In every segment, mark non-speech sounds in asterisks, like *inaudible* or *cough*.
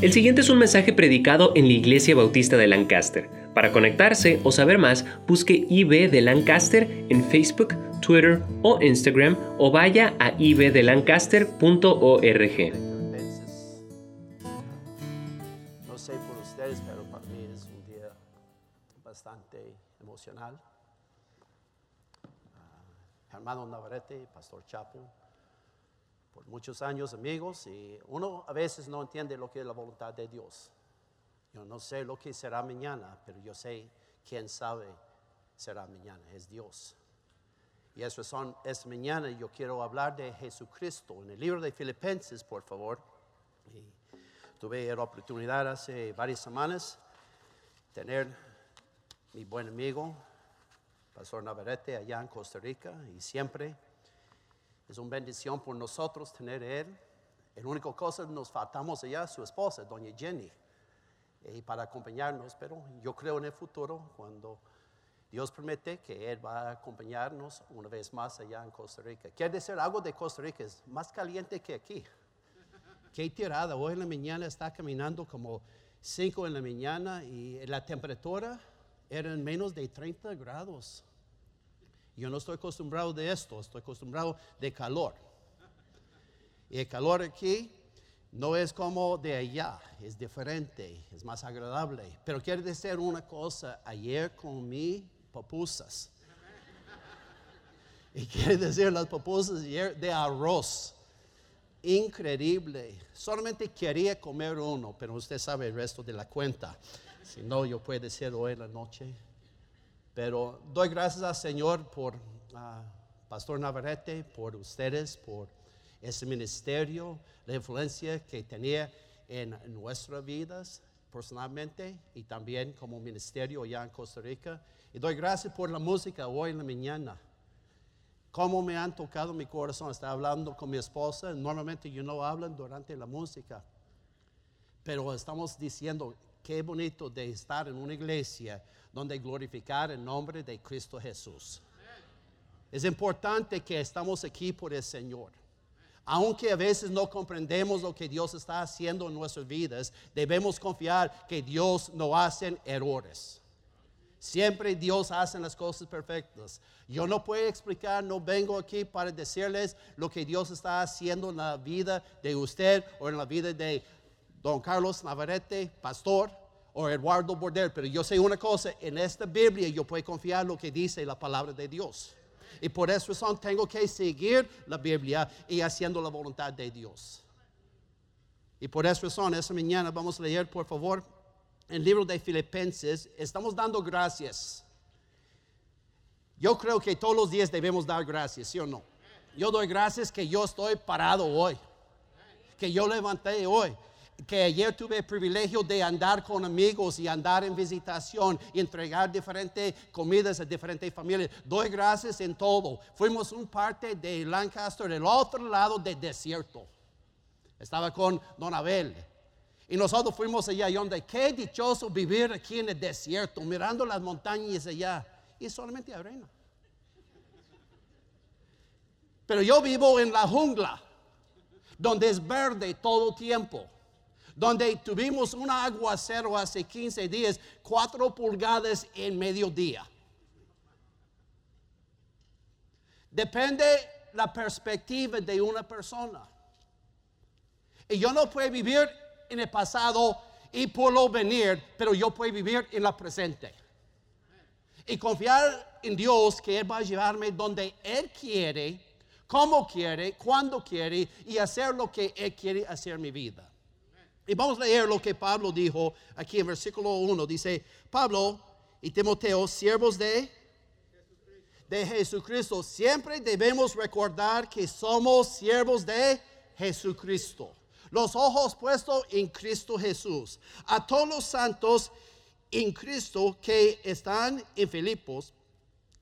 El siguiente es un mensaje predicado en la Iglesia Bautista de Lancaster. Para conectarse o saber más, busque IB de Lancaster en Facebook, Twitter o Instagram o vaya a ibdelancaster.org. No sé por ustedes, pero para mí es un día bastante emocional. Ah, hermano Navarrete, Pastor Chapo, por muchos años amigos y uno a veces no entiende lo que es la voluntad de Dios. Yo no sé lo que será mañana, pero yo sé quién sabe será mañana, es Dios. Y eso son, esta mañana yo quiero hablar de Jesucristo. En el libro de Filipenses, por favor. Y tuve la oportunidad hace varias semanas tener mi buen amigo, Pastor Navarrete, allá en Costa Rica. Y siempre es una bendición por nosotros tener él. El único cosa nos faltamos allá, su esposa, doña Jenny y para acompañarnos, pero yo creo en el futuro cuando Dios permite que Él va a acompañarnos una vez más allá en Costa Rica. Quiere decir, algo de Costa Rica es más caliente que aquí. Qué tirada, hoy en la mañana está caminando como 5 en la mañana y la temperatura era menos de 30 grados. Yo no estoy acostumbrado de esto, estoy acostumbrado de calor. Y el calor aquí no es como de allá, es diferente, es más agradable. Pero quiero decir una cosa, ayer comí papusas. Y quiere decir las papusas ayer de arroz. Increíble. Solamente quería comer uno, pero usted sabe el resto de la cuenta. Si no, yo puedo decir hoy en la noche. Pero doy gracias al Señor por ah, Pastor Navarrete, por ustedes, por ese ministerio, la influencia que tenía en nuestras vidas personalmente y también como ministerio allá en Costa Rica. Y doy gracias por la música hoy en la mañana. Cómo me han tocado mi corazón. Estaba hablando con mi esposa. Normalmente yo no hablo durante la música. Pero estamos diciendo qué bonito de estar en una iglesia donde glorificar el nombre de Cristo Jesús. Es importante que estamos aquí por el Señor. Aunque a veces no comprendemos lo que Dios está haciendo en nuestras vidas, debemos confiar que Dios no hace errores. Siempre Dios hace las cosas perfectas. Yo no puedo explicar, no vengo aquí para decirles lo que Dios está haciendo en la vida de usted o en la vida de don Carlos Navarrete, pastor, o Eduardo Border. Pero yo sé una cosa, en esta Biblia yo puedo confiar lo que dice la palabra de Dios. Y por esa razón tengo que seguir la Biblia y haciendo la voluntad de Dios. Y por esa razón, esta mañana vamos a leer, por favor, el libro de Filipenses. Estamos dando gracias. Yo creo que todos los días debemos dar gracias, ¿sí o no? Yo doy gracias que yo estoy parado hoy, que yo levanté hoy, que ayer tuve el privilegio de andar con amigos y andar en visitación y entregar diferentes comidas a diferentes familias. Doy gracias en todo. Fuimos un parte de Lancaster, del otro lado del desierto. Estaba con Don Abel. Y nosotros fuimos allá y donde qué dichoso vivir aquí en el desierto, mirando las montañas allá. Y solamente arena. Pero yo vivo en la jungla, donde es verde todo tiempo donde tuvimos un aguacero hace 15 días, 4 pulgadas en mediodía. Depende la perspectiva de una persona. Y yo no puedo vivir en el pasado y por lo venir, pero yo puedo vivir en la presente. Y confiar en Dios que Él va a llevarme donde Él quiere, como quiere, cuando quiere y hacer lo que Él quiere hacer en mi vida. Y vamos a leer lo que Pablo dijo aquí en versículo 1. Dice, Pablo y Timoteo, siervos de, de Jesucristo, siempre debemos recordar que somos siervos de Jesucristo. Los ojos puestos en Cristo Jesús. A todos los santos en Cristo que están en Filipos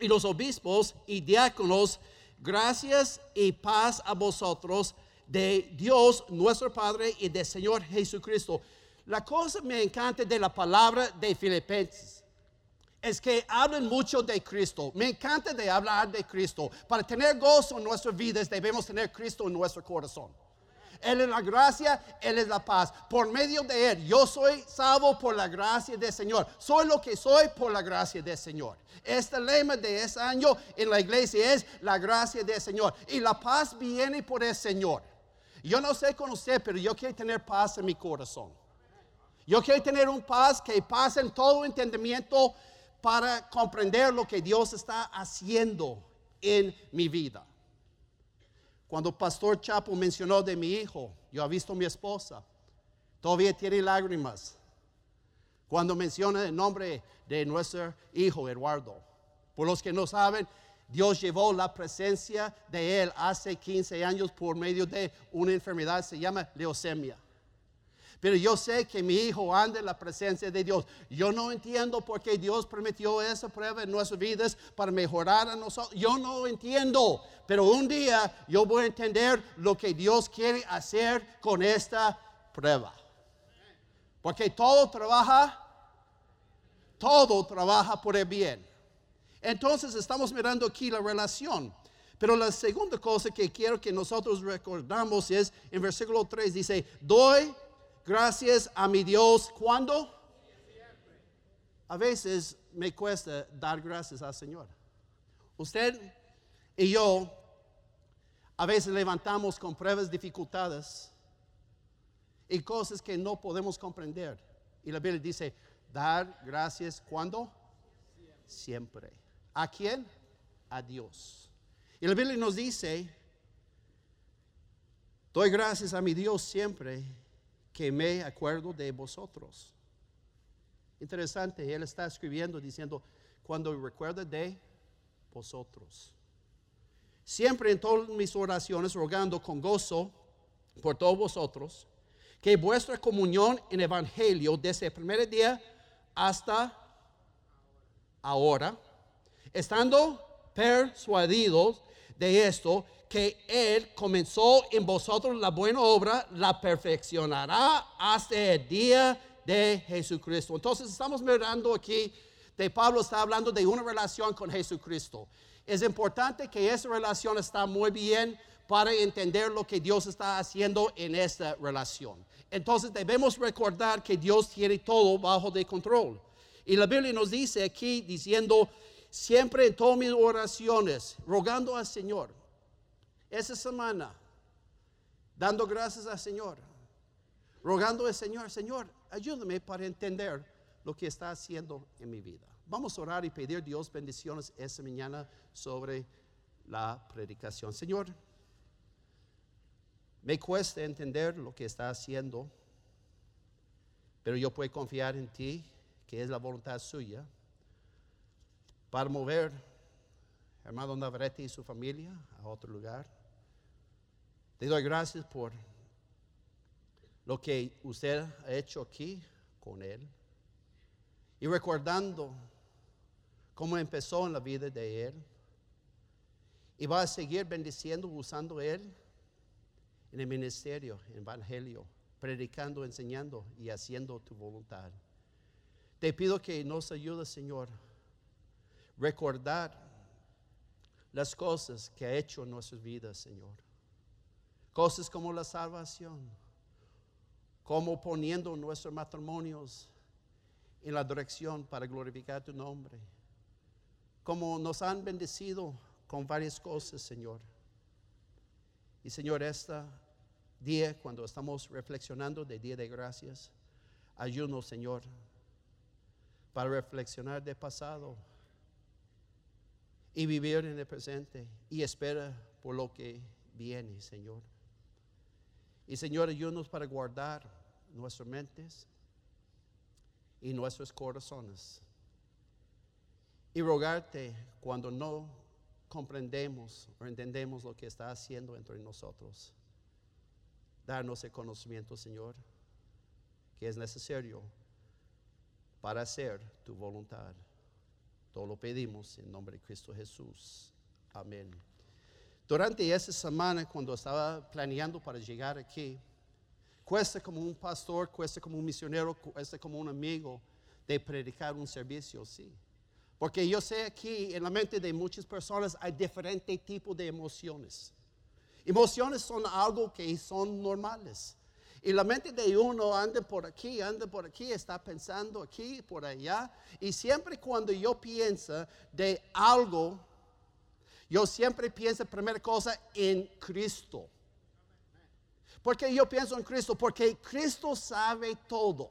y los obispos y diáconos, gracias y paz a vosotros de Dios nuestro Padre y del Señor Jesucristo. La cosa me encanta de la palabra de Filipenses es que hablan mucho de Cristo. Me encanta de hablar de Cristo. Para tener gozo en nuestras vidas debemos tener Cristo en nuestro corazón. Él es la gracia, Él es la paz. Por medio de Él, yo soy salvo por la gracia del Señor. Soy lo que soy por la gracia del Señor. Este lema de ese año en la iglesia es la gracia del Señor. Y la paz viene por el Señor. Yo no sé con usted, pero yo quiero tener paz en mi corazón. Yo quiero tener un paz que pase en todo entendimiento para comprender lo que Dios está haciendo en mi vida. Cuando Pastor Chapo mencionó de mi hijo, yo he visto a mi esposa, todavía tiene lágrimas. Cuando menciona el nombre de nuestro hijo Eduardo. Por los que no saben, Dios llevó la presencia de él hace 15 años por medio de una enfermedad, se llama leucemia. Pero yo sé que mi hijo anda en la presencia de Dios. Yo no entiendo por qué Dios permitió esa prueba en nuestras vidas para mejorar a nosotros. Yo no entiendo. Pero un día yo voy a entender lo que Dios quiere hacer con esta prueba. Porque todo trabaja, todo trabaja por el bien. Entonces estamos mirando aquí la relación. Pero la segunda cosa que quiero que nosotros recordamos es en versículo 3 dice, doy gracias a mi Dios. ¿Cuándo? A veces me cuesta dar gracias al Señor. Usted y yo a veces levantamos con pruebas, dificultades y cosas que no podemos comprender. Y la Biblia dice, dar gracias cuando? Siempre. ¿A quién? A Dios. Y la Biblia nos dice, doy gracias a mi Dios siempre que me acuerdo de vosotros. Interesante, él está escribiendo diciendo, cuando recuerda de vosotros. Siempre en todas mis oraciones rogando con gozo por todos vosotros, que vuestra comunión en Evangelio desde el primer día hasta ahora, estando persuadidos de esto, que Él comenzó en vosotros la buena obra, la perfeccionará hasta el día de Jesucristo. Entonces estamos mirando aquí, de Pablo está hablando de una relación con Jesucristo. Es importante que esa relación está muy bien para entender lo que Dios está haciendo en esta relación. Entonces debemos recordar que Dios tiene todo bajo de control. Y la Biblia nos dice aquí diciendo, siempre en todas mis oraciones, rogando al Señor, esa semana, dando gracias al Señor, rogando al Señor, Señor, ayúdame para entender lo que está haciendo en mi vida. Vamos a orar y pedir Dios bendiciones esta mañana sobre la predicación. Señor, me cuesta entender lo que está haciendo, pero yo puedo confiar en ti, que es la voluntad suya, para mover hermano Navarrete y su familia a otro lugar. Te doy gracias por lo que usted ha hecho aquí con él. Y recordando cómo empezó en la vida de él. Y va a seguir bendiciendo, usando él en el ministerio, en el evangelio, predicando, enseñando y haciendo tu voluntad. Te pido que nos ayude, Señor, recordar las cosas que ha hecho en nuestras vidas, Señor. Cosas como la salvación, como poniendo nuestros matrimonios en la dirección para glorificar tu nombre, como nos han bendecido con varias cosas, Señor. Y Señor, este día, cuando estamos reflexionando de Día de Gracias, ayúdanos, Señor, para reflexionar de pasado y vivir en el presente y espera por lo que viene, Señor. Y Señor, ayúdanos para guardar nuestras mentes y nuestros corazones. Y rogarte cuando no comprendemos o entendemos lo que está haciendo entre nosotros. Darnos el conocimiento, Señor, que es necesario para hacer tu voluntad. Todo lo pedimos en nombre de Cristo Jesús. Amén. Durante esa semana, cuando estaba planeando para llegar aquí, cuesta como un pastor, cuesta como un misionero, cuesta como un amigo de predicar un servicio, sí. Porque yo sé aquí en la mente de muchas personas hay diferentes tipos de emociones. Emociones son algo que son normales. Y la mente de uno anda por aquí, anda por aquí, está pensando aquí, por allá. Y siempre cuando yo pienso de algo, yo siempre pienso, primera cosa, en Cristo. Porque yo pienso en Cristo? Porque Cristo sabe todo.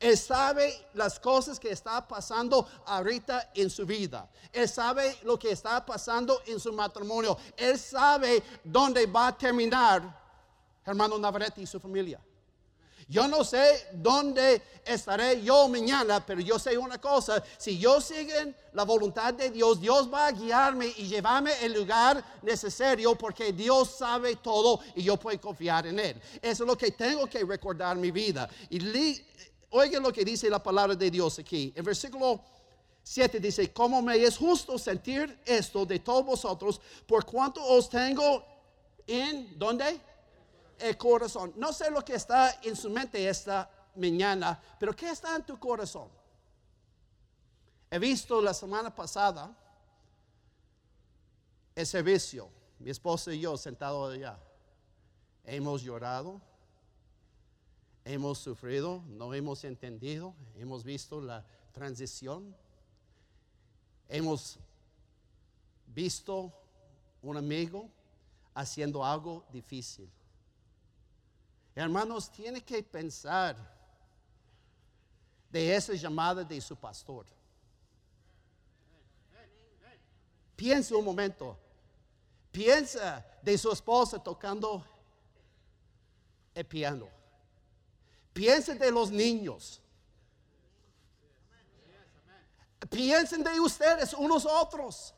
Él sabe las cosas que está pasando ahorita en su vida. Él sabe lo que está pasando en su matrimonio. Él sabe dónde va a terminar hermano Navarrete y su familia. Yo no sé dónde estaré yo mañana, pero yo sé una cosa, si yo sigo la voluntad de Dios, Dios va a guiarme y llevarme al lugar necesario porque Dios sabe todo y yo puedo confiar en Él. Eso es lo que tengo que recordar en mi vida. Y oigan lo que dice la palabra de Dios aquí. En versículo 7 dice, como me es justo sentir esto de todos vosotros, por cuanto os tengo en, ¿dónde? El corazón. No sé lo que está en su mente esta mañana, pero ¿qué está en tu corazón? He visto la semana pasada el servicio, mi esposa y yo sentados allá. Hemos llorado, hemos sufrido, no hemos entendido, hemos visto la transición, hemos visto un amigo haciendo algo difícil. Hermanos, tiene que pensar de esa llamada de su pastor. Piensa un momento. Piensa de su esposa tocando el piano. Piensa de los niños. Piensen de ustedes unos otros.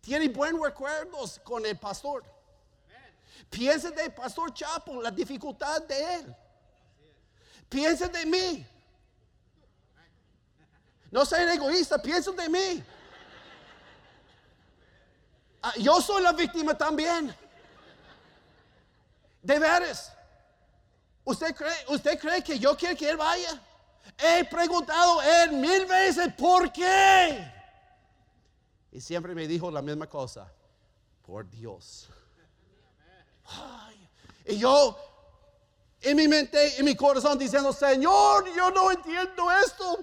Tienen buenos recuerdos con el pastor. Piense de Pastor Chapo, la dificultad de él. Piense de mí. No sean egoísta, piensen de mí. Ah, yo soy la víctima también. De veras. ¿Usted cree, ¿Usted cree que yo quiero que él vaya? He preguntado él mil veces por qué. Y siempre me dijo la misma cosa. Por Dios y yo en mi mente, en mi corazón diciendo, Señor, yo no entiendo esto.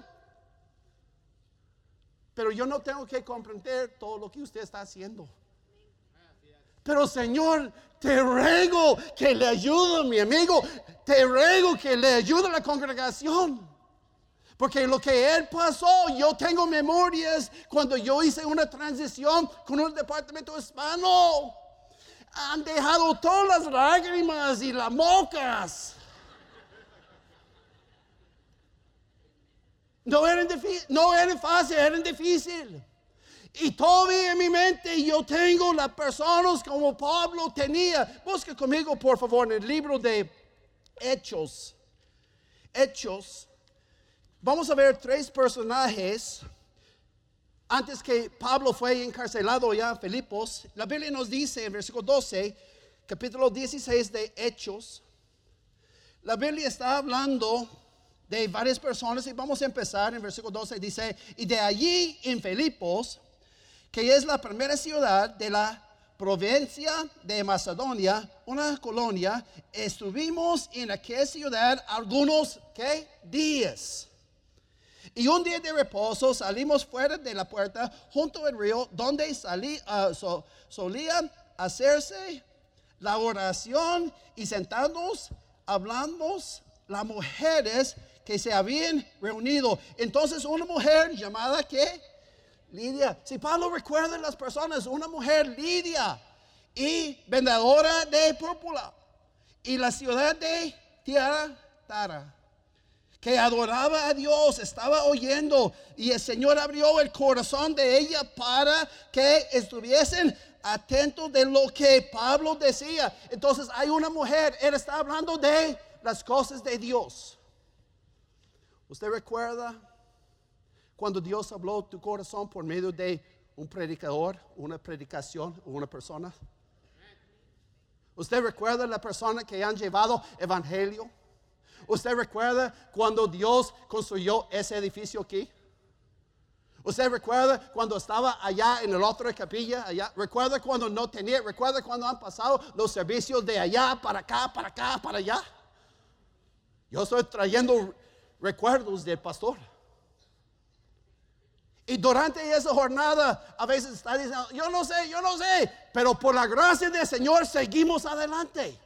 Pero yo no tengo que comprender todo lo que usted está haciendo. Pero Señor, te ruego que le ayude mi amigo. Te ruego que le ayude a la congregación. Porque lo que él pasó, yo tengo memorias cuando yo hice una transición con un departamento hispano han dejado todas las lágrimas y las mocas. No eran, no eran fácil, eran difícil. Y todavía en mi mente yo tengo las personas como Pablo tenía. Busca conmigo, por favor, en el libro de Hechos. Hechos. Vamos a ver tres personajes antes que Pablo fue encarcelado ya en Filipos, la Biblia nos dice en versículo 12, capítulo 16 de Hechos, la Biblia está hablando de varias personas y vamos a empezar en versículo 12, dice, y de allí en Filipos, que es la primera ciudad de la provincia de Macedonia, una colonia, estuvimos en aquella ciudad algunos ¿qué? días. Y un día de reposo salimos fuera de la puerta junto al río donde salí, uh, solía hacerse la oración y sentados hablamos las mujeres que se habían reunido. Entonces una mujer llamada ¿qué? Lidia. Si Pablo recuerda las personas, una mujer Lidia y vendedora de púrpura y la ciudad de Tierra Tara que adoraba a Dios, estaba oyendo y el Señor abrió el corazón de ella para que estuviesen atentos de lo que Pablo decía. Entonces hay una mujer, él está hablando de las cosas de Dios. ¿Usted recuerda cuando Dios habló tu corazón por medio de un predicador, una predicación, una persona? ¿Usted recuerda la persona que han llevado evangelio? ¿Usted recuerda cuando Dios construyó ese edificio aquí? ¿Usted recuerda cuando estaba allá en la otra capilla? Allá? ¿Recuerda cuando no tenía? ¿Recuerda cuando han pasado los servicios de allá para acá, para acá, para allá? Yo estoy trayendo recuerdos del pastor. Y durante esa jornada a veces está diciendo, yo no sé, yo no sé, pero por la gracia del Señor seguimos adelante.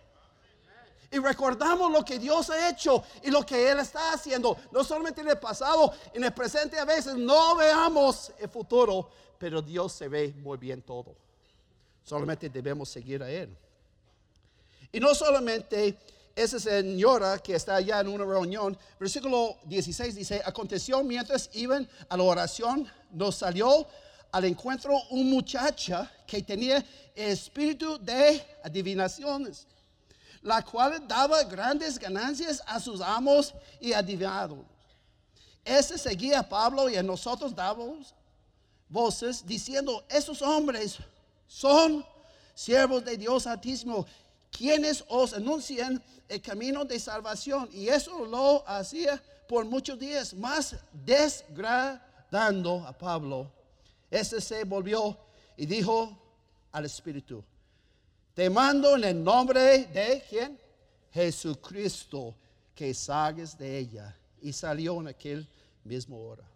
Y recordamos lo que Dios ha hecho y lo que Él está haciendo, no solamente en el pasado, en el presente a veces no veamos el futuro, pero Dios se ve muy bien todo. Solamente debemos seguir a Él. Y no solamente esa señora que está allá en una reunión, versículo 16 dice, aconteció mientras iban a la oración, nos salió al encuentro un muchacha que tenía espíritu de adivinaciones, la cual daba grandes ganancias a sus amos y adivinados. Ese seguía a Pablo y a nosotros dábamos voces diciendo, esos hombres son siervos de Dios Altísimo quienes os anuncian el camino de salvación. Y eso lo hacía por muchos días, más desgradando a Pablo. Este se volvió y dijo al Espíritu, te mando en el nombre de quién? Jesucristo, que salgas de ella. Y salió en aquel mismo hora.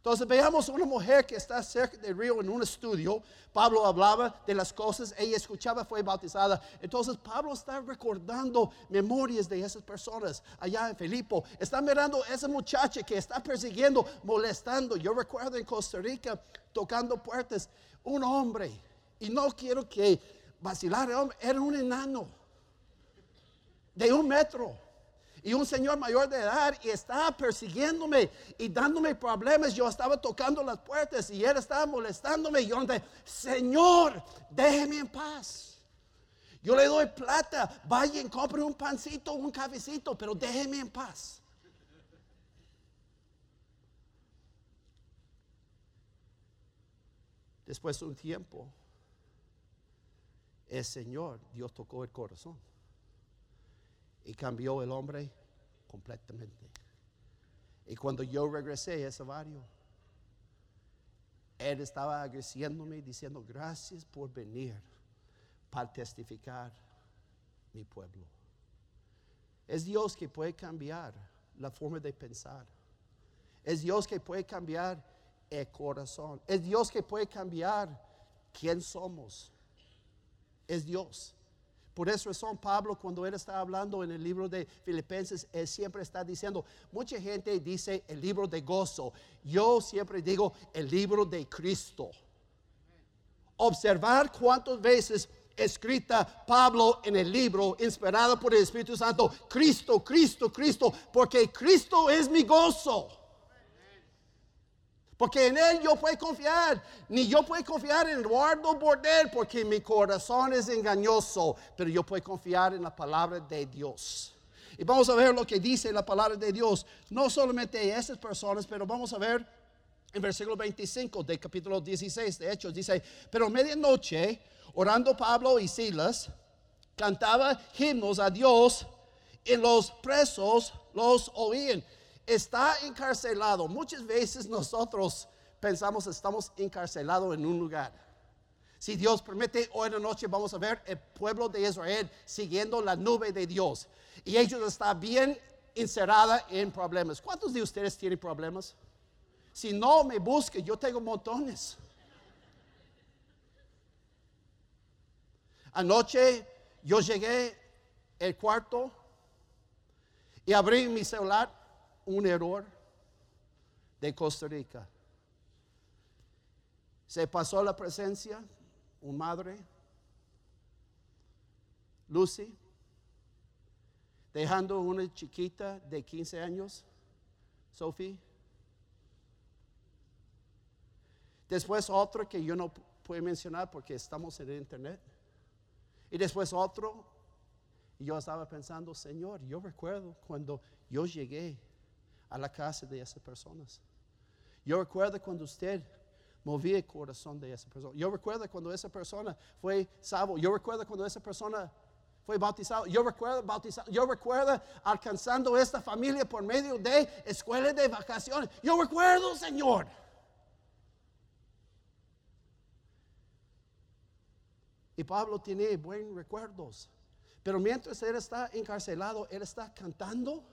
Entonces veamos una mujer que está cerca del río en un estudio. Pablo hablaba de las cosas, ella escuchaba, fue bautizada. Entonces Pablo está recordando memorias de esas personas allá en Filipo. Está mirando a esa muchacha que está persiguiendo, molestando. Yo recuerdo en Costa Rica tocando puertas, un hombre, y no quiero que vacilar el hombre, era un enano de un metro y un señor mayor de edad y estaba persiguiéndome y dándome problemas. Yo estaba tocando las puertas y él estaba molestándome. Y yo dije, Señor, déjeme en paz. Yo le doy plata, vaya y compre un pancito, un cafecito, pero déjeme en paz. Después de un tiempo, el Señor, Dios tocó el corazón y cambió el hombre completamente. Y cuando yo regresé a ese barrio, él estaba agradeciéndome diciendo gracias por venir para testificar mi pueblo. Es Dios que puede cambiar la forma de pensar. Es Dios que puede cambiar el corazón. Es Dios que puede cambiar quién somos. Es Dios. Por esa razón, Pablo, cuando él está hablando en el libro de Filipenses, él siempre está diciendo, mucha gente dice el libro de gozo. Yo siempre digo el libro de Cristo. Observar cuántas veces escrita Pablo en el libro, inspirado por el Espíritu Santo, Cristo, Cristo, Cristo, porque Cristo es mi gozo. Porque en Él yo puedo confiar. Ni yo puedo confiar en Eduardo Bordel porque mi corazón es engañoso. Pero yo puedo confiar en la palabra de Dios. Y vamos a ver lo que dice la palabra de Dios. No solamente esas personas, pero vamos a ver en versículo 25 del capítulo 16 de Hechos. Dice, pero medianoche, orando Pablo y Silas, cantaba himnos a Dios y los presos los oían está encarcelado. Muchas veces nosotros pensamos estamos encarcelados en un lugar. Si Dios permite, hoy en la noche vamos a ver el pueblo de Israel siguiendo la nube de Dios. Y ellos están bien encerrada en problemas. ¿Cuántos de ustedes tienen problemas? Si no me busque, yo tengo montones. Anoche yo llegué al cuarto y abrí mi celular un error de Costa Rica. Se pasó la presencia, un madre, Lucy, dejando una chiquita de 15 años, Sophie. Después otro que yo no puedo mencionar porque estamos en el internet. Y después otro, yo estaba pensando, Señor, yo recuerdo cuando yo llegué a la casa de esas personas. Yo recuerdo cuando usted movía el corazón de esa persona. Yo recuerdo cuando esa persona fue salvo. Yo recuerdo cuando esa persona fue bautizado. Yo recuerdo bautizado. Yo recuerdo alcanzando esta familia por medio de escuelas de vacaciones. Yo recuerdo, Señor. Y Pablo tiene buenos recuerdos. Pero mientras él está encarcelado, él está cantando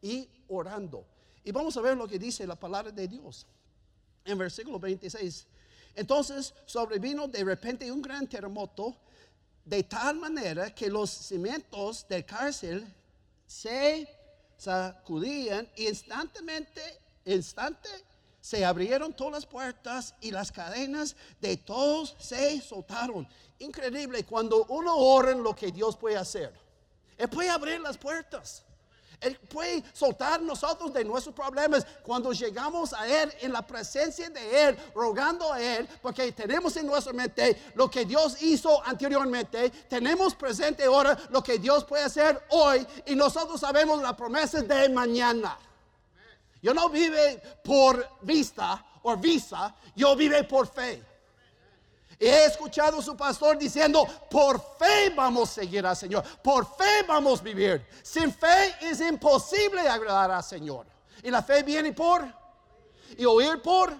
y orando. Y vamos a ver lo que dice la palabra de Dios. En versículo 26. Entonces sobrevino de repente un gran terremoto, de tal manera que los cimientos del cárcel se sacudían y instantáneamente, instante, se abrieron todas las puertas y las cadenas de todos se soltaron. Increíble cuando uno ora en lo que Dios puede hacer. Él puede abrir las puertas. Él puede soltar nosotros de nuestros problemas cuando llegamos a Él en la presencia de Él, rogando a Él, porque tenemos en nuestra mente lo que Dios hizo anteriormente, tenemos presente ahora lo que Dios puede hacer hoy y nosotros sabemos las promesas de mañana. Yo no vive por vista o visa, yo vive por fe. He escuchado a su pastor diciendo, por fe vamos a seguir al Señor, por fe vamos a vivir. Sin fe es imposible agradar al Señor. Y la fe viene por, y oír por.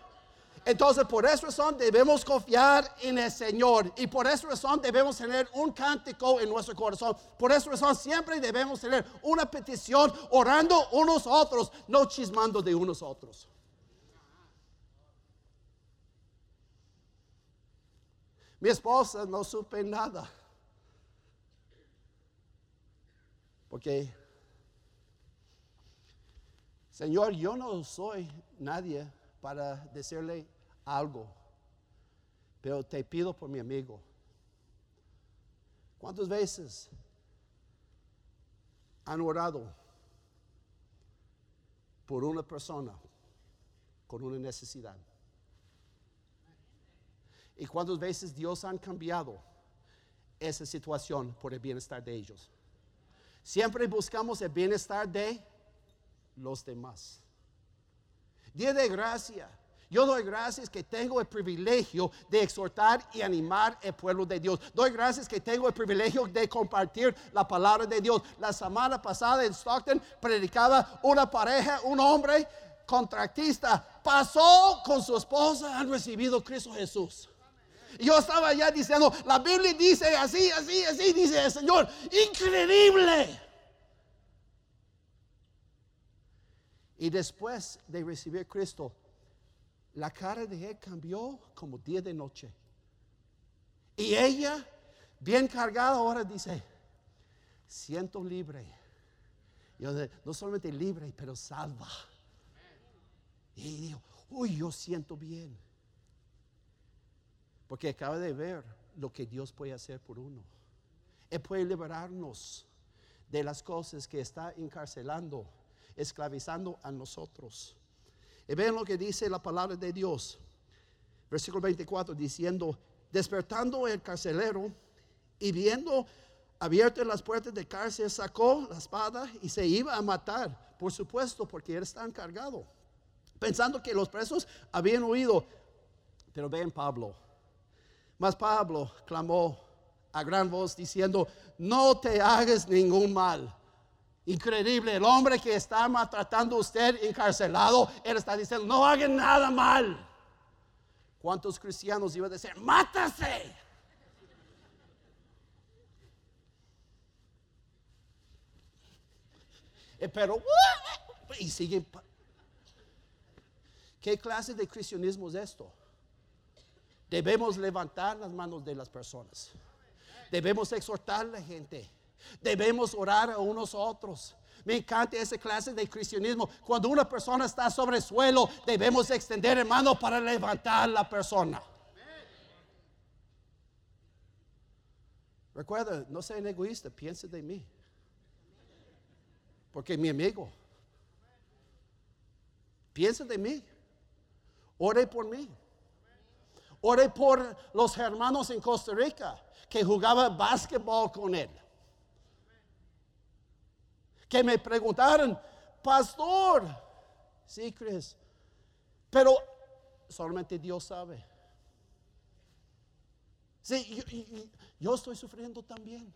Entonces, por esa razón debemos confiar en el Señor. Y por esa razón debemos tener un cántico en nuestro corazón. Por esa razón siempre debemos tener una petición orando unos a otros, no chismando de unos a otros. Mi esposa no supe nada. Porque, Señor, yo no soy nadie para decirle algo, pero te pido por mi amigo. ¿Cuántas veces han orado por una persona con una necesidad? ¿Y cuántas veces Dios han cambiado esa situación por el bienestar de ellos? Siempre buscamos el bienestar de los demás. Día de gracia. Yo doy gracias que tengo el privilegio de exhortar y animar el pueblo de Dios. Doy gracias que tengo el privilegio de compartir la palabra de Dios. La semana pasada en Stockton predicaba una pareja, un hombre contractista, pasó con su esposa, han recibido Cristo Jesús. Yo estaba ya diciendo, la Biblia dice así, así, así, dice el Señor. Increíble. Y después de recibir Cristo, la cara de él cambió como día de noche. Y ella, bien cargada, ahora dice, siento libre. Yo, no solamente libre, pero salva. Y dijo, uy, yo siento bien. Porque acaba de ver lo que Dios puede hacer por uno. Él puede liberarnos de las cosas que está encarcelando, esclavizando a nosotros. Y ven lo que dice la palabra de Dios. Versículo 24 diciendo, despertando el carcelero y viendo abiertas las puertas de cárcel, sacó la espada y se iba a matar, por supuesto, porque él está encargado. Pensando que los presos habían huido. Pero ven Pablo, mas Pablo clamó a gran voz diciendo, no te hagas ningún mal. Increíble, el hombre que está maltratando a usted encarcelado, él está diciendo, no hagan nada mal. ¿Cuántos cristianos iban a decir, mátase? Eh, pero, y siguen. ¿Qué clase de cristianismo es esto? Debemos levantar las manos de las personas. Debemos exhortar a la gente. Debemos orar a unos a otros. Me encanta esa clase de cristianismo. Cuando una persona está sobre el suelo, debemos extender el mano para levantar a la persona. Recuerda, no sean egoísta, piense de mí. Porque mi amigo. Piensa de mí. Ore por mí. Oré por los hermanos en Costa Rica que jugaba básquetbol con él. Que me preguntaron, pastor, sí, Chris, pero solamente Dios sabe. Sí, yo, yo estoy sufriendo también.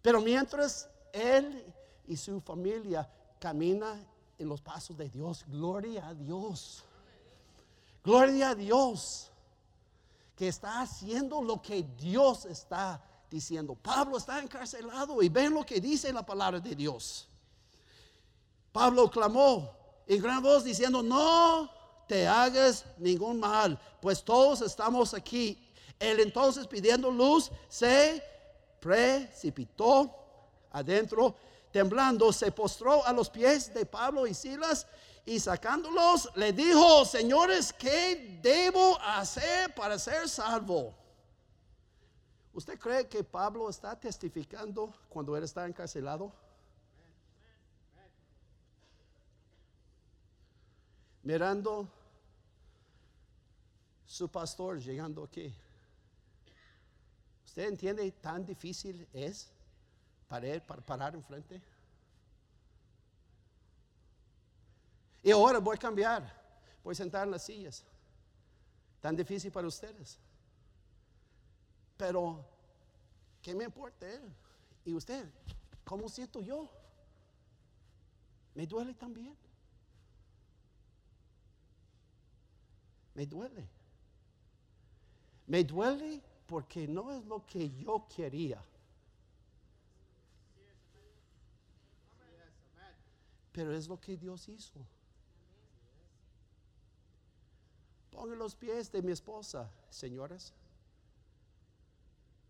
Pero mientras él y su familia caminan en los pasos de Dios, gloria a Dios. Gloria a Dios. que está haciendo lo que Dios está diciendo. Pablo está encarcelado y ven lo que dice la palabra de Dios. Pablo clamó en gran voz diciendo, no te hagas ningún mal, pues todos estamos aquí. Él entonces pidiendo luz se precipitó adentro, temblando, se postró a los pies de Pablo y Silas y sacándolos le dijo, señores, ¿qué debo hacer para ser salvo? ¿Usted cree que Pablo está testificando cuando él está encarcelado? Mirando su pastor llegando aquí. ¿Usted entiende tan difícil es para él para parar enfrente? Y ahora voy a cambiar, voy a sentar en las sillas. Tan difícil para ustedes. Pero, ¿qué me importa? ¿Y usted? ¿Cómo siento yo? Me duele también. Me duele. Me duele porque no es lo que yo quería. Pero es lo que Dios hizo. Pongan los pies de mi esposa, señoras.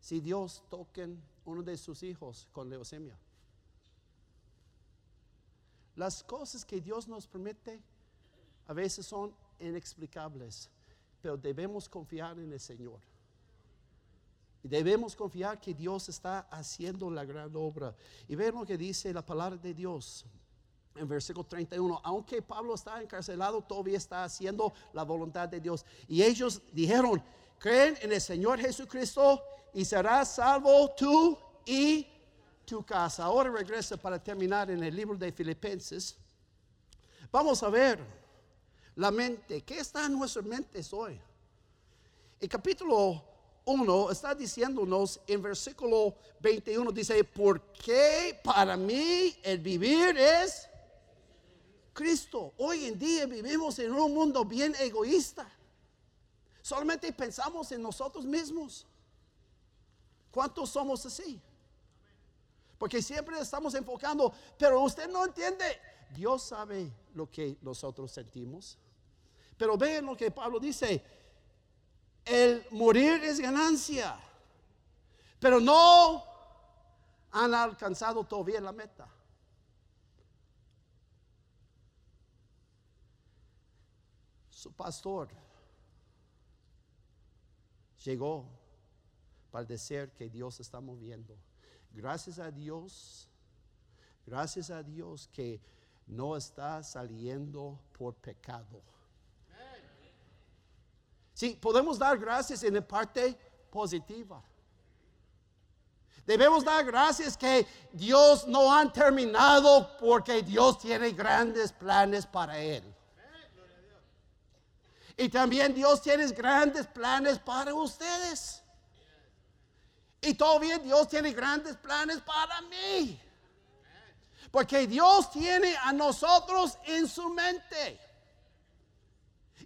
Si Dios toquen uno de sus hijos con leucemia. Las cosas que Dios nos permite a veces son inexplicables, pero debemos confiar en el Señor. Y debemos confiar que Dios está haciendo la gran obra. Y ver lo que dice la palabra de Dios en versículo 31, aunque Pablo está encarcelado, todavía está haciendo la voluntad de Dios. Y ellos dijeron, creen en el Señor Jesucristo y serás salvo tú y tu casa. Ahora regresa para terminar en el libro de Filipenses. Vamos a ver la mente. ¿Qué está en nuestras mentes hoy? El capítulo 1 está diciéndonos en versículo 21, dice, porque para mí el vivir es Cristo. Hoy en día vivimos en un mundo bien egoísta. Solamente pensamos en nosotros mismos. ¿Cuántos somos así? Porque siempre estamos enfocando, pero usted no entiende. Dios sabe lo que nosotros sentimos. Pero vean lo que Pablo dice. El morir es ganancia. Pero no han alcanzado todavía la meta. Su pastor llegó para decir que Dios está moviendo. Gracias a Dios, gracias a Dios que no está saliendo por pecado. Sí, podemos dar gracias en la parte positiva. Debemos dar gracias que Dios no ha terminado porque Dios tiene grandes planes para él. Y también Dios tiene grandes planes para ustedes. Y todavía Dios tiene grandes planes para mí. Porque Dios tiene a nosotros en su mente.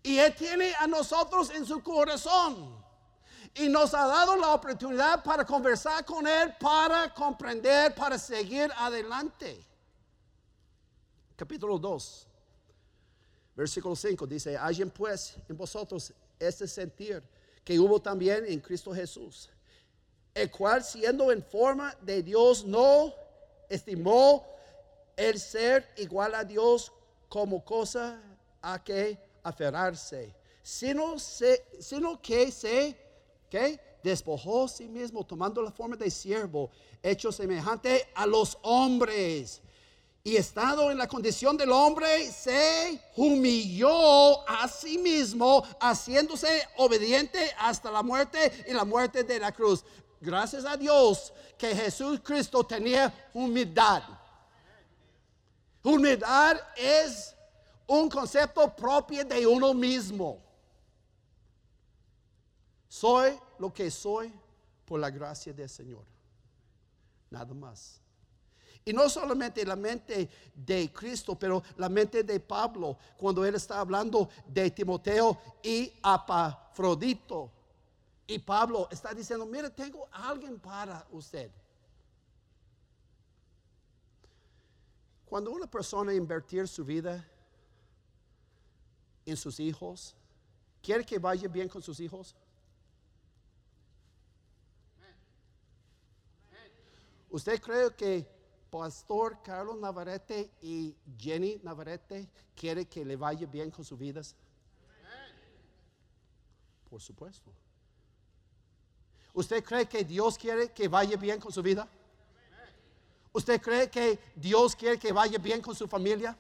Y Él tiene a nosotros en su corazón. Y nos ha dado la oportunidad para conversar con Él, para comprender, para seguir adelante. Capítulo 2. Versículo 5 dice, hallen pues en vosotros este sentir que hubo también en Cristo Jesús, el cual siendo en forma de Dios no estimó el ser igual a Dios como cosa a que aferrarse, sino, sino que se despojó a sí mismo tomando la forma de siervo, hecho semejante a los hombres y estando en la condición del hombre, se humilló a sí mismo, haciéndose obediente hasta la muerte y la muerte de la cruz. Gracias a Dios que Jesús Cristo tenía humildad. Humildad es un concepto propio de uno mismo. Soy lo que soy por la gracia del Señor. Nada más. Y no solamente la mente de Cristo, pero la mente de Pablo, cuando él está hablando de Timoteo y Apafrodito. Y Pablo está diciendo, mire, tengo alguien para usted. Cuando una persona invertir su vida en sus hijos, ¿quiere que vaya bien con sus hijos? ¿Usted cree que Pastor Carlos Navarrete y Jenny Navarrete quiere que le vaya bien con sus vidas? Por supuesto. ¿Usted cree que Dios quiere que vaya bien con su vida? ¿Usted cree que Dios quiere que vaya bien con su familia?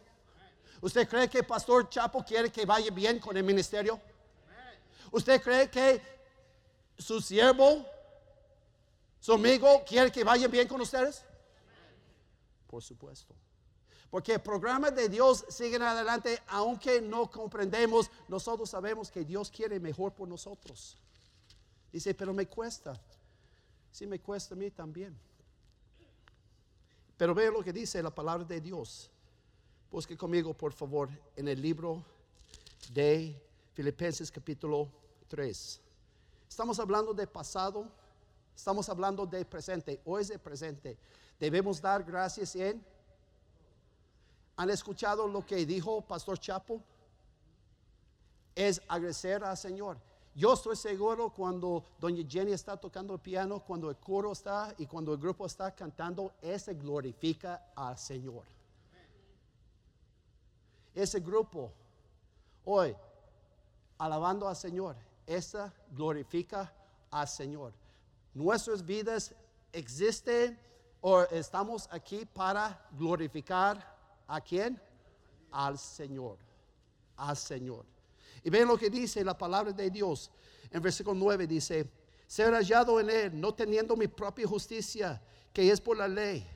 ¿Usted cree que Pastor Chapo quiere que vaya bien con el ministerio? ¿Usted cree que su siervo, su amigo, quiere que vaya bien con ustedes? Por supuesto. Porque el programa de Dios sigue adelante, aunque no comprendemos, nosotros sabemos que Dios quiere mejor por nosotros. Dice, pero me cuesta. Sí, me cuesta a mí también. Pero vea lo que dice la palabra de Dios. Busque conmigo, por favor, en el libro de Filipenses capítulo 3. Estamos hablando de pasado, estamos hablando de presente. Hoy es el presente. Debemos dar gracias en. ¿Han escuchado lo que dijo Pastor Chapo? Es agradecer al Señor. Yo estoy seguro cuando doña Jenny está tocando el piano, cuando el coro está y cuando el grupo está cantando, ese glorifica al Señor. Ese grupo hoy, alabando al Señor, esa glorifica al Señor. Nuestras vidas existen o estamos aquí para glorificar a quién? Al Señor. Al Señor. Y ven lo que dice la palabra de Dios. En versículo 9 dice, ser hallado en él, no teniendo mi propia justicia, que es por la ley,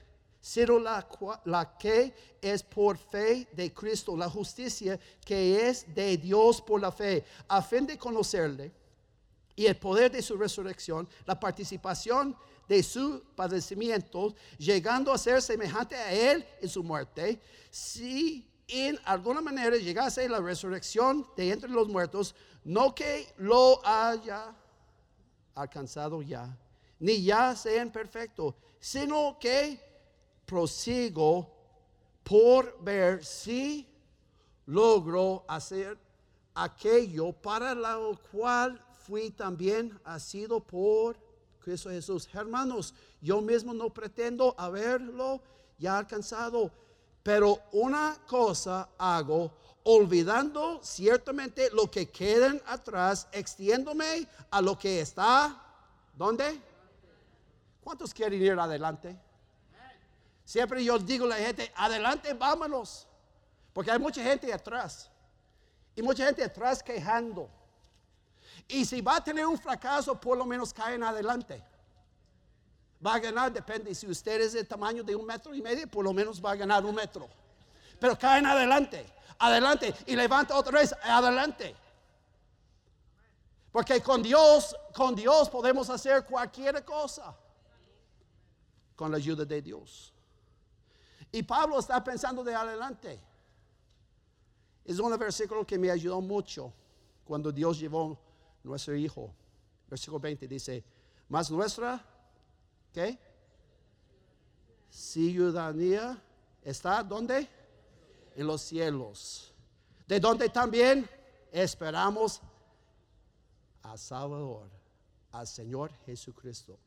sino la, la que es por fe de Cristo, la justicia que es de Dios por la fe, a fin de conocerle y el poder de su resurrección, la participación de su padecimiento, llegando a ser semejante a él en su muerte, si en alguna manera llegase la resurrección de entre los muertos, no que lo haya alcanzado ya, ni ya sea perfecto, sino que prosigo por ver si logro hacer aquello para lo cual fui también sido por Cristo Jesús. Hermanos, yo mismo no pretendo haberlo ya alcanzado pero una cosa hago, olvidando ciertamente lo que queden atrás, extiéndome a lo que está, ¿dónde? ¿Cuántos quieren ir adelante? Siempre yo digo a la gente, adelante, vámonos. Porque hay mucha gente atrás. Y mucha gente atrás quejando. Y si va a tener un fracaso, por lo menos caen adelante. Va a ganar, depende. Si usted es del tamaño de un metro y medio, por lo menos va a ganar un metro. Pero caen adelante, adelante y levanta otra vez, adelante. Porque con Dios, con Dios podemos hacer cualquier cosa. Con la ayuda de Dios. Y Pablo está pensando de adelante. Es un versículo que me ayudó mucho cuando Dios llevó nuestro hijo. Versículo 20 dice, más nuestra ¿Qué? Ciudadanía está ¿dónde? En los cielos. De donde también esperamos a Salvador, al Señor Jesucristo.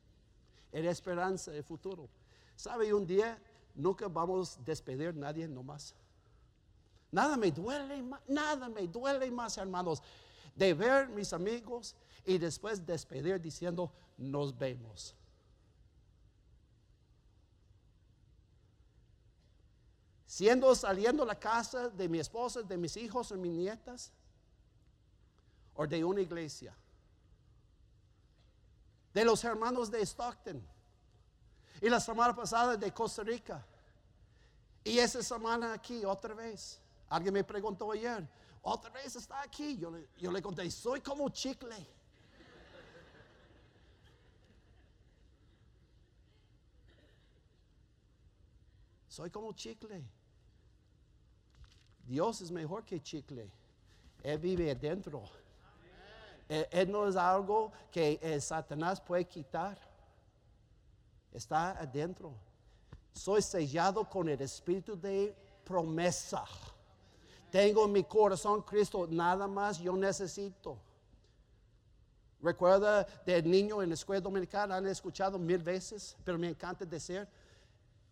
En esperanza de futuro. ¿Sabe? Un día nunca vamos a despedir a nadie nomás. Nada me duele más, nada me duele más, hermanos, de ver mis amigos y después despedir diciendo, nos vemos. siendo saliendo la casa de mi esposa, de mis hijos o mis nietas, o de una iglesia, de los hermanos de Stockton, y la semana pasada de Costa Rica, y esa semana aquí otra vez. Alguien me preguntó ayer, otra vez está aquí. Yo le, yo le conté, soy como chicle. Soy como chicle. Dios es mejor que chicle. Él vive adentro. Eh, eh, no es algo que eh, Satanás puede quitar. Está adentro. Soy sellado con el espíritu de promesa. Tengo en mi corazón Cristo, nada más yo necesito. Recuerda del niño en la escuela dominicana, han escuchado mil veces, pero me encanta decir,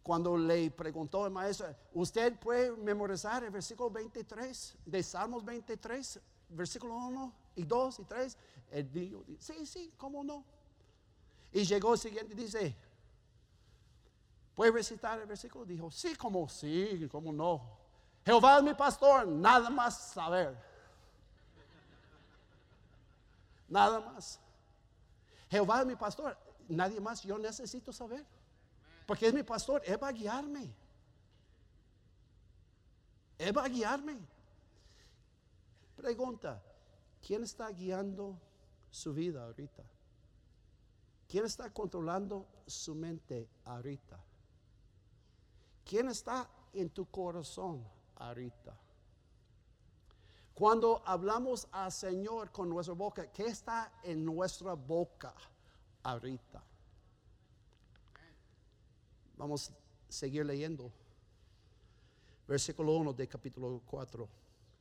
cuando le preguntó el maestro, ¿usted puede memorizar el versículo 23 de Salmos 23, versículo 1 y 2 y 3? El niño dice, sí, sí, ¿cómo no? Y llegó el siguiente y dice, ¿puede recitar el versículo? Dijo, sí, como sí, como no. Jehová es mi pastor, nada más saber. Nada más. Jehová es mi pastor, nadie más yo necesito saber. Porque es mi pastor, Él va a guiarme. Él va a guiarme. Pregunta, ¿quién está guiando su vida ahorita? ¿Quién está controlando su mente ahorita? ¿Quién está en tu corazón ahorita? Cuando hablamos al Señor con nuestra boca, ¿qué está en nuestra boca ahorita? Vamos a seguir leyendo. Versículo 1 de capítulo 4.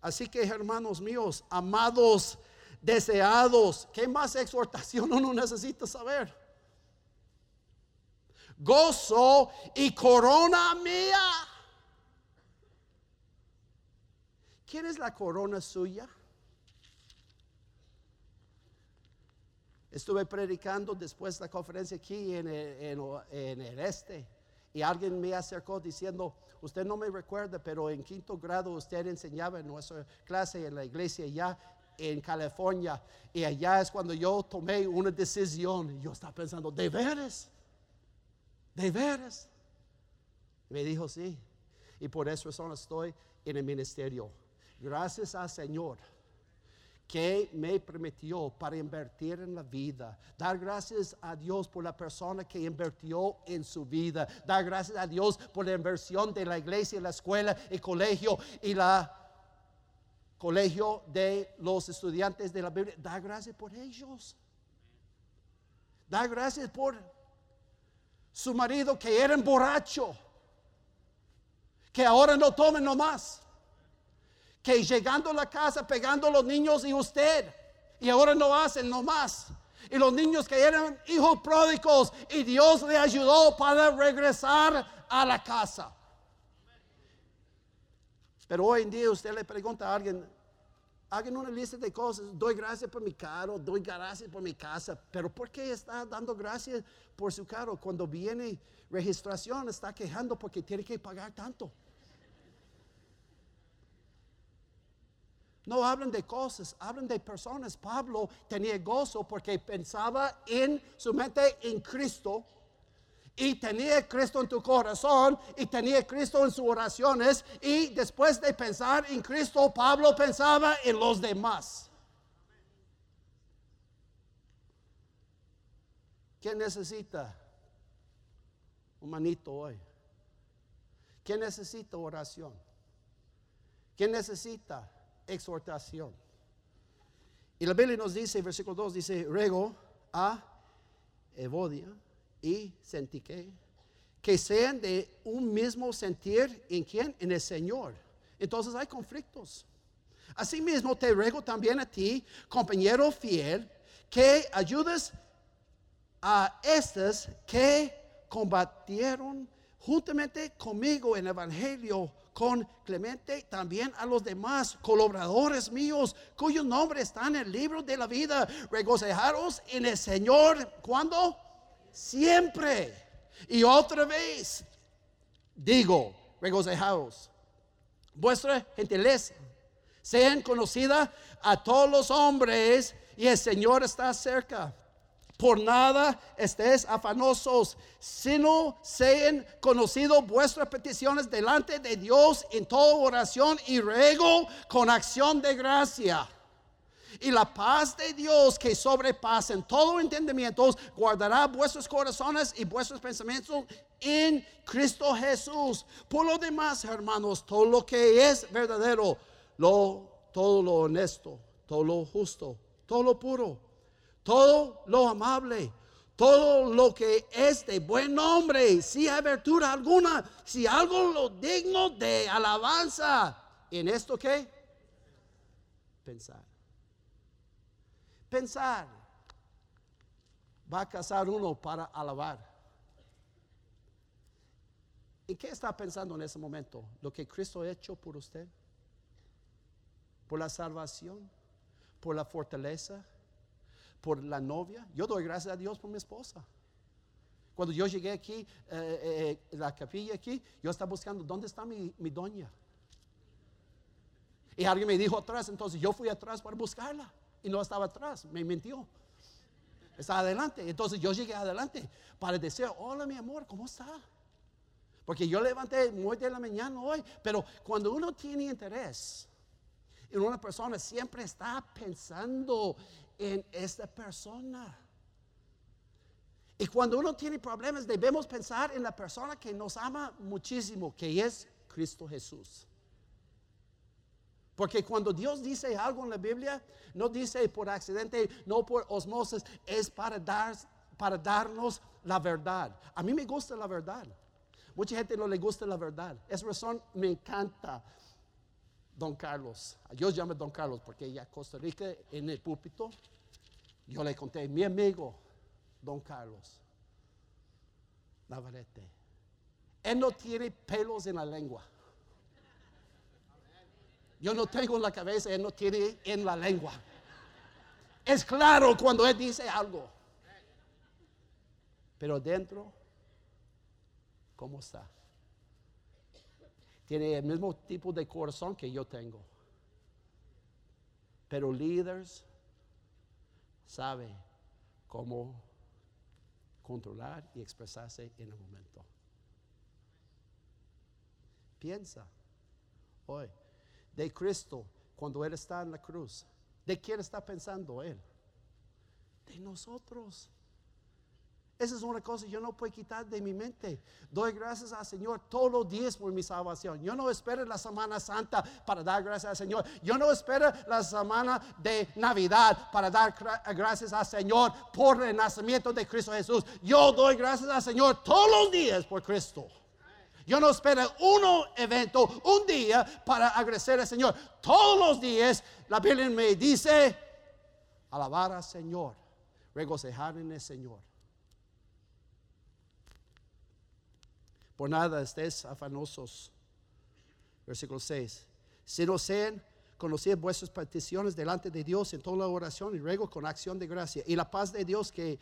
Así que hermanos míos, amados, deseados, ¿qué más exhortación *laughs* uno necesita saber? Gozo y corona mía. ¿Quién es la corona suya? Estuve predicando después de la conferencia aquí en el, este y alguien me acercó diciendo, usted no me recuerda, pero en quinto grado usted enseñaba en nuestra clase en la iglesia ya en California. Y allá es cuando yo tomé una decisión. Yo estaba pensando, ¿de veras? ¿De veras? Me dijo, sí. Y por eso estoy en el ministerio. Gracias al Señor que me permitió para invertir en la vida. Dar gracias a Dios por la persona que invirtió en su vida. Dar gracias a Dios por la inversión de la iglesia, la escuela, el colegio y la colegio de los estudiantes de la Biblia. Dar gracias por ellos. Dar gracias por su marido que era borracho. Que ahora no tomen nomás que llegando a la casa pegando a los niños y usted, y ahora no hacen nomás. Y los niños que eran hijos pródigos y Dios le ayudó para regresar a la casa. Pero hoy en día usted le pregunta a alguien, hagan una lista de cosas, doy gracias por mi carro, doy gracias por mi casa, pero ¿por qué está dando gracias por su carro? Cuando viene registración está quejando porque tiene que pagar tanto. No hablan de cosas, hablan de personas. Pablo tenía gozo porque pensaba en su mente en Cristo y tenía Cristo en tu corazón y tenía Cristo en sus oraciones y después de pensar en Cristo, Pablo pensaba en los demás. ¿Quién necesita un manito hoy? ¿Quién necesita oración? ¿Quién necesita exhortación. Y la Biblia nos dice, versículo 2 dice, rego a Evodia y Sentique, que sean de un mismo sentir en quién? En el Señor. Entonces hay conflictos. Asimismo te ruego también a ti, compañero fiel, que ayudes a estas que combatieron juntamente conmigo en el Evangelio con Clemente, también a los demás colaboradores míos, cuyos nombres están en el libro de la vida. Regocijaros en el Señor, ¿cuándo? Siempre. Y otra vez, digo, regocijaros. Vuestra gentileza sean conocida a todos los hombres y el Señor está cerca. Por nada estéis afanosos, sino sean conocidos vuestras peticiones delante de Dios en toda oración y ruego con acción de gracia. Y la paz de Dios que sobrepasa en todo entendimiento guardará vuestros corazones y vuestros pensamientos en Cristo Jesús. Por lo demás, hermanos, todo lo que es verdadero, lo, todo lo honesto, todo lo justo, todo lo puro, todo lo amable, todo lo que es de buen nombre, si hay virtud alguna, si algo lo digno de alabanza. ¿En esto qué? Pensar. Pensar. Va a casar uno para alabar. ¿En qué está pensando en ese momento? ¿Lo que Cristo ha hecho por usted? ¿Por la salvación? ¿Por la fortaleza? ¿Por la novia? Yo doy gracias a Dios por mi esposa. Cuando yo llegué aquí, eh, eh, eh, la capilla aquí, yo estaba buscando, ¿dónde está mi, doña? Y alguien me dijo atrás, entonces yo fui atrás para buscarla y no estaba atrás, me mintió. Estaba adelante. Entonces yo llegué adelante para decir, hola mi amor, ¿cómo está? Porque yo levanté muy de la mañana hoy, pero cuando uno tiene interés en una persona, siempre está pensando en esta persona. Y cuando uno tiene problemas, debemos pensar en la persona que nos ama muchísimo, que es Cristo Jesús. Porque cuando Dios dice algo en la Biblia, no dice por accidente, no por osmosis, es para, dar, para darnos la verdad. A mí me gusta la verdad. Mucha gente no le gusta la verdad. Es razón, me encanta Don Carlos. Yo llamo Don Carlos porque ya Costa Rica en el púlpito, yo le conté, mi amigo, Don Carlos Navarrete. Él no tiene pelos en la lengua. Yo no tengo en la cabeza, él no tiene en la lengua. Es claro cuando él dice algo. Pero dentro, ¿cómo está? Tiene el mismo tipo de corazón que yo tengo. Pero líderes sabe cómo controlar y expresarse en el momento. Piensa hoy de Cristo cuando Él está en la cruz. ¿De quién está pensando Él? De nosotros. Esa es una cosa que yo no puedo quitar de mi mente. Doy gracias al Señor todos los días por mi salvación. Yo no espero la Semana Santa para dar gracias al Señor. Yo no espero la semana de Navidad para dar gracias al Señor por el nacimiento de Cristo Jesús. Yo doy gracias al Señor todos los días por Cristo. Yo no espero un evento, un día para agradecer al Señor. Todos los días la Biblia me dice, alabar al Señor, regocijar en el Señor. Por nada estés afanosos. Versículo 6. Si no sean conocidas vuestras peticiones delante de Dios en toda la oración y ruego con acción de gracia. Y la paz de Dios que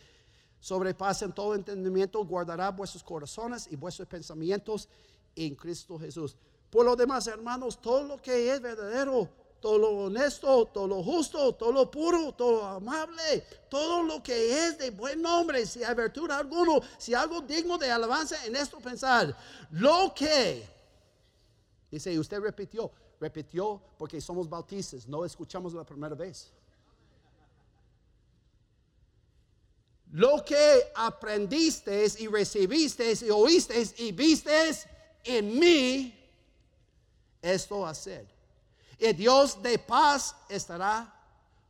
sobrepasen todo entendimiento, guardará vuestros corazones y vuestros pensamientos en Cristo Jesús. Por lo demás, hermanos, todo lo que es verdadero, todo lo honesto, todo lo justo, todo lo puro, todo lo amable, todo lo que es de buen nombre, si hay virtud alguno, si algo digno de alabanza en esto pensar, lo que, dice, usted repitió, repitió porque somos bautistas, no escuchamos la primera vez. lo que aprendiste y recibiste y oíste y viste en mí, esto hacer. Y Dios de paz estará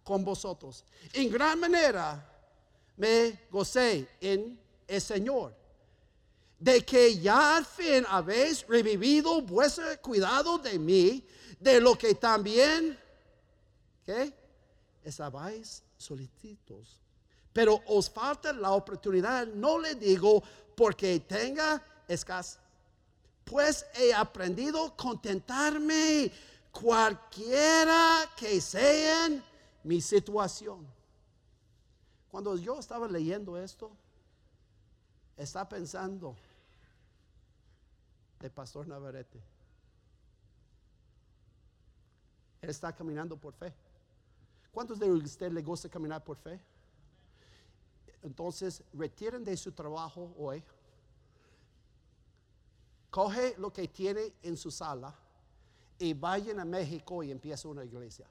con vosotros. En gran manera me gocé en el Señor, de que ya al fin habéis revivido vuestro cuidado de mí, de lo que también, ¿qué? Estabais solicitos pero os falta la oportunidad, no le digo porque tenga escasez, pues he aprendido contentarme cualquiera que sea mi situación. Cuando yo estaba leyendo esto, está pensando de Pastor Navarrete. Él está caminando por fe. ¿Cuántos de ustedes le gusta caminar por fe? Entonces, retiren de su trabajo hoy. Coge lo que tiene en su sala y vayan a México y empieza una iglesia.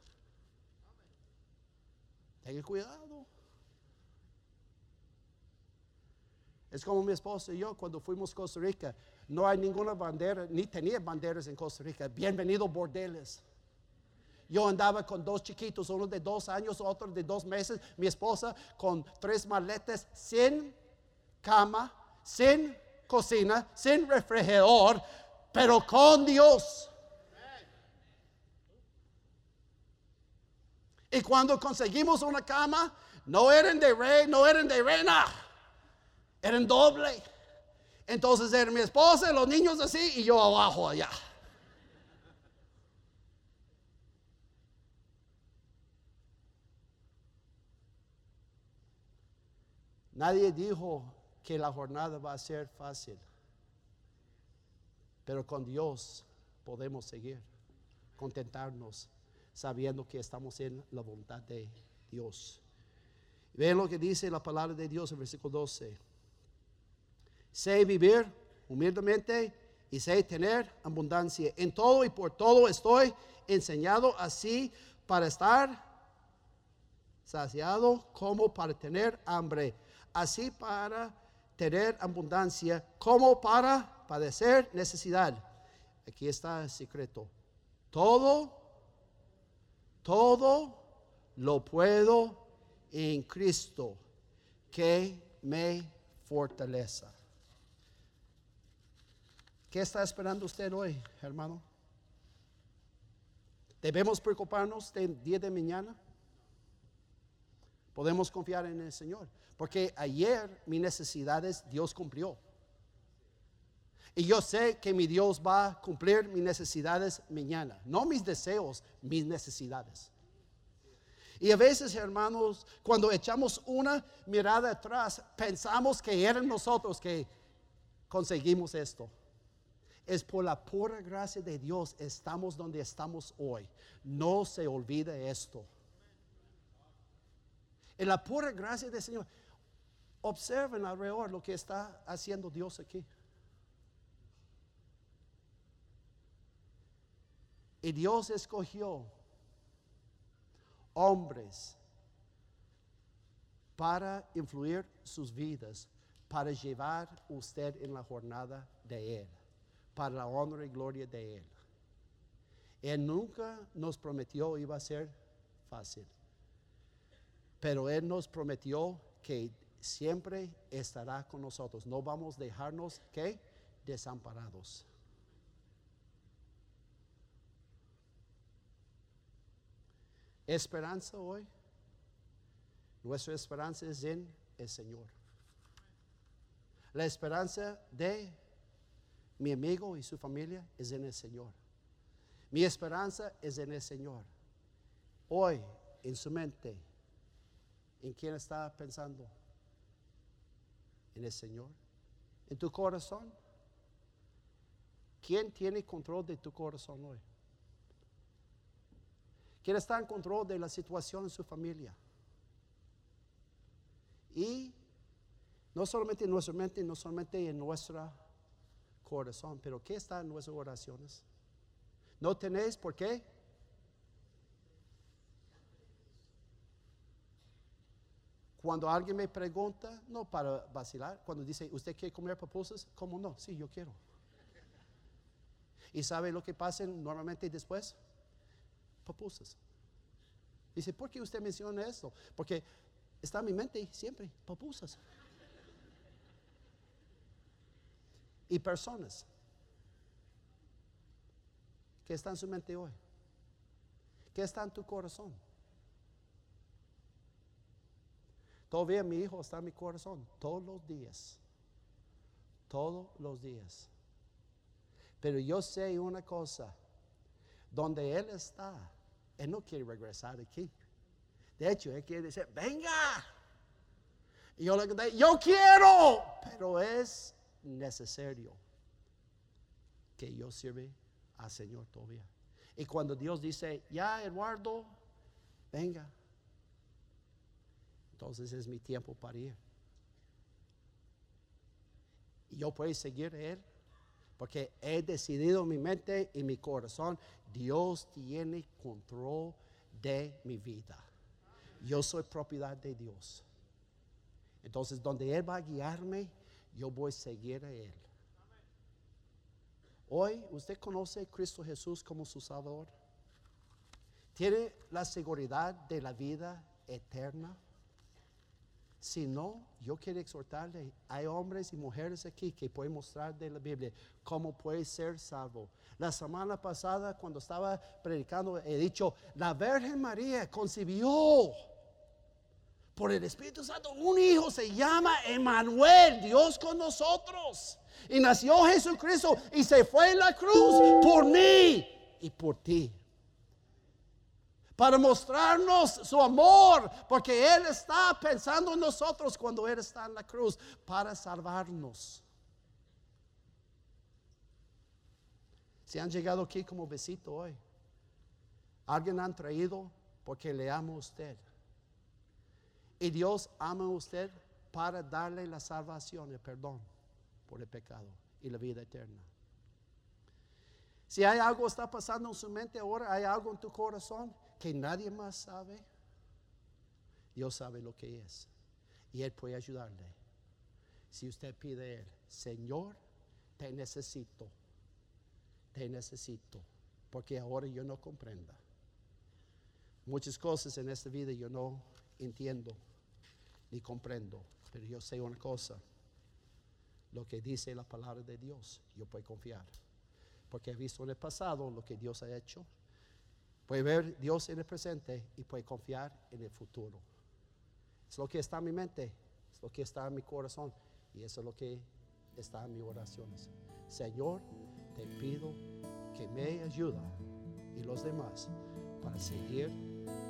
Tengan cuidado. Es como mi esposa y yo cuando fuimos a Costa Rica. No hay ninguna bandera, ni tenía banderas en Costa Rica. Bienvenido bordeles. Yo andaba con dos chiquitos, uno de dos años, otro de dos meses, mi esposa con tres maletes sin cama, sin cocina, sin refrigerador, pero con Dios. Y cuando conseguimos una cama, no eran de rey, no eran de reina, eran doble. Entonces era mi esposa, los niños así y yo abajo allá. Nadie dijo que la jornada va a ser fácil, pero con Dios podemos seguir, contentarnos, sabiendo que estamos en la voluntad de Dios. Vean lo que dice la palabra de Dios en versículo 12. Sé vivir humildemente y sé tener abundancia. En todo y por todo estoy enseñado así para estar saciado como para tener hambre, así para tener abundancia como para padecer necesidad. Aquí está el secreto. Todo, todo lo puedo en Cristo que me fortaleza. ¿Qué está esperando usted hoy, hermano? ¿Debemos preocuparnos del día de mañana? Podemos confiar en el Señor, porque ayer mis necesidades Dios cumplió. Y yo sé que mi Dios va a cumplir mis necesidades mañana, no mis deseos, mis necesidades. Y a veces, hermanos, cuando echamos una mirada atrás, pensamos que eran nosotros que conseguimos esto. Es por la pura gracia de Dios estamos donde estamos hoy. No se olvide esto. En la pura gracia del Señor, observen alrededor lo que está haciendo Dios aquí. Y Dios escogió hombres para influir sus vidas, para llevar usted en la jornada de Él, para la honra y gloria de Él. Él nunca nos prometió iba a ser fácil, pero Él nos prometió que siempre estará con nosotros. No vamos a dejarnos que desamparados. Esperanza hoy. Nuestra esperanza es en el Señor. La esperanza de mi amigo y su familia es en el Señor. Mi esperanza es en el Señor. Hoy, en su mente, ¿en quién está pensando? En el Señor. En tu corazón. ¿Quién tiene control de tu corazón hoy? ¿Quién está en control de la situación en su familia? Y no solamente en nuestra mente, no solamente en nuestro corazón, pero ¿qué está en nuestras oraciones? ¿No tenéis por qué? Cuando alguien me pregunta, no para vacilar, cuando dice, ¿usted quiere comer pupusas? ¿Cómo no? Sí, yo quiero. ¿Y sabe lo que pasa normalmente después? Pupusas. Dice, ¿por qué usted menciona esto? Porque está en mi mente siempre, pupusas. Y personas que están en su mente hoy. ¿Qué está en tu corazón? Todavía mi hijo está en mi corazón todos los días. Todos los días. Pero yo sé una cosa. Donde Él está, Él no quiere regresar aquí. De hecho, Él quiere decir, venga. Y yo le digo, yo quiero. Pero es necesario que yo sirva al Señor todavía. Y cuando Dios dice, ya Eduardo, venga. Entonces es mi tiempo para ir. Y yo puedo seguir Él. Porque he decidido mi mente y mi corazón, Dios tiene control de mi vida. Yo soy propiedad de Dios. Entonces, donde Él va a guiarme, yo voy a seguir a Él. Hoy, ¿usted conoce a Cristo Jesús como su Salvador? ¿Tiene la seguridad de la vida eterna? Si no, yo quiero exhortarle, hay hombres y mujeres aquí que pueden mostrar de la Biblia cómo puede ser salvo. La semana pasada, cuando estaba predicando, he dicho, la Virgen María concibió por el Espíritu Santo un hijo, se llama Emanuel, Dios con nosotros. Y nació Jesucristo y se fue en la cruz por mí y por ti para mostrarnos su amor, porque Él está pensando en nosotros cuando Él está en la cruz, para salvarnos. Si han llegado aquí como besito hoy, alguien han traído porque le amo a usted. Y Dios ama a usted para darle la salvación, el perdón por el pecado y la vida eterna. Si hay algo que está pasando en su mente ahora, hay algo en tu corazón, que nadie más sabe, Dios sabe lo que es. Y Él puede ayudarle. Si usted pide a Él, Señor, te necesito, te necesito, porque ahora yo no comprenda. Muchas cosas en esta vida yo no entiendo ni comprendo, pero yo sé una cosa, lo que dice la palabra de Dios, yo puedo confiar, porque he visto en el pasado lo que Dios ha hecho Puede ver Dios en el presente y puede confiar en el futuro. Es lo que está en mi mente, es lo que está en mi corazón y eso es lo que está en mis oraciones. Señor, te pido que me ayuda y los demás para seguir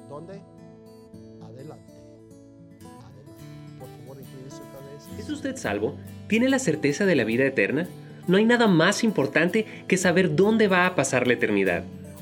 donde adelante. Adelante. ¿Es usted salvo? ¿Tiene la certeza de la vida eterna? No hay nada más importante que saber dónde va a pasar la eternidad.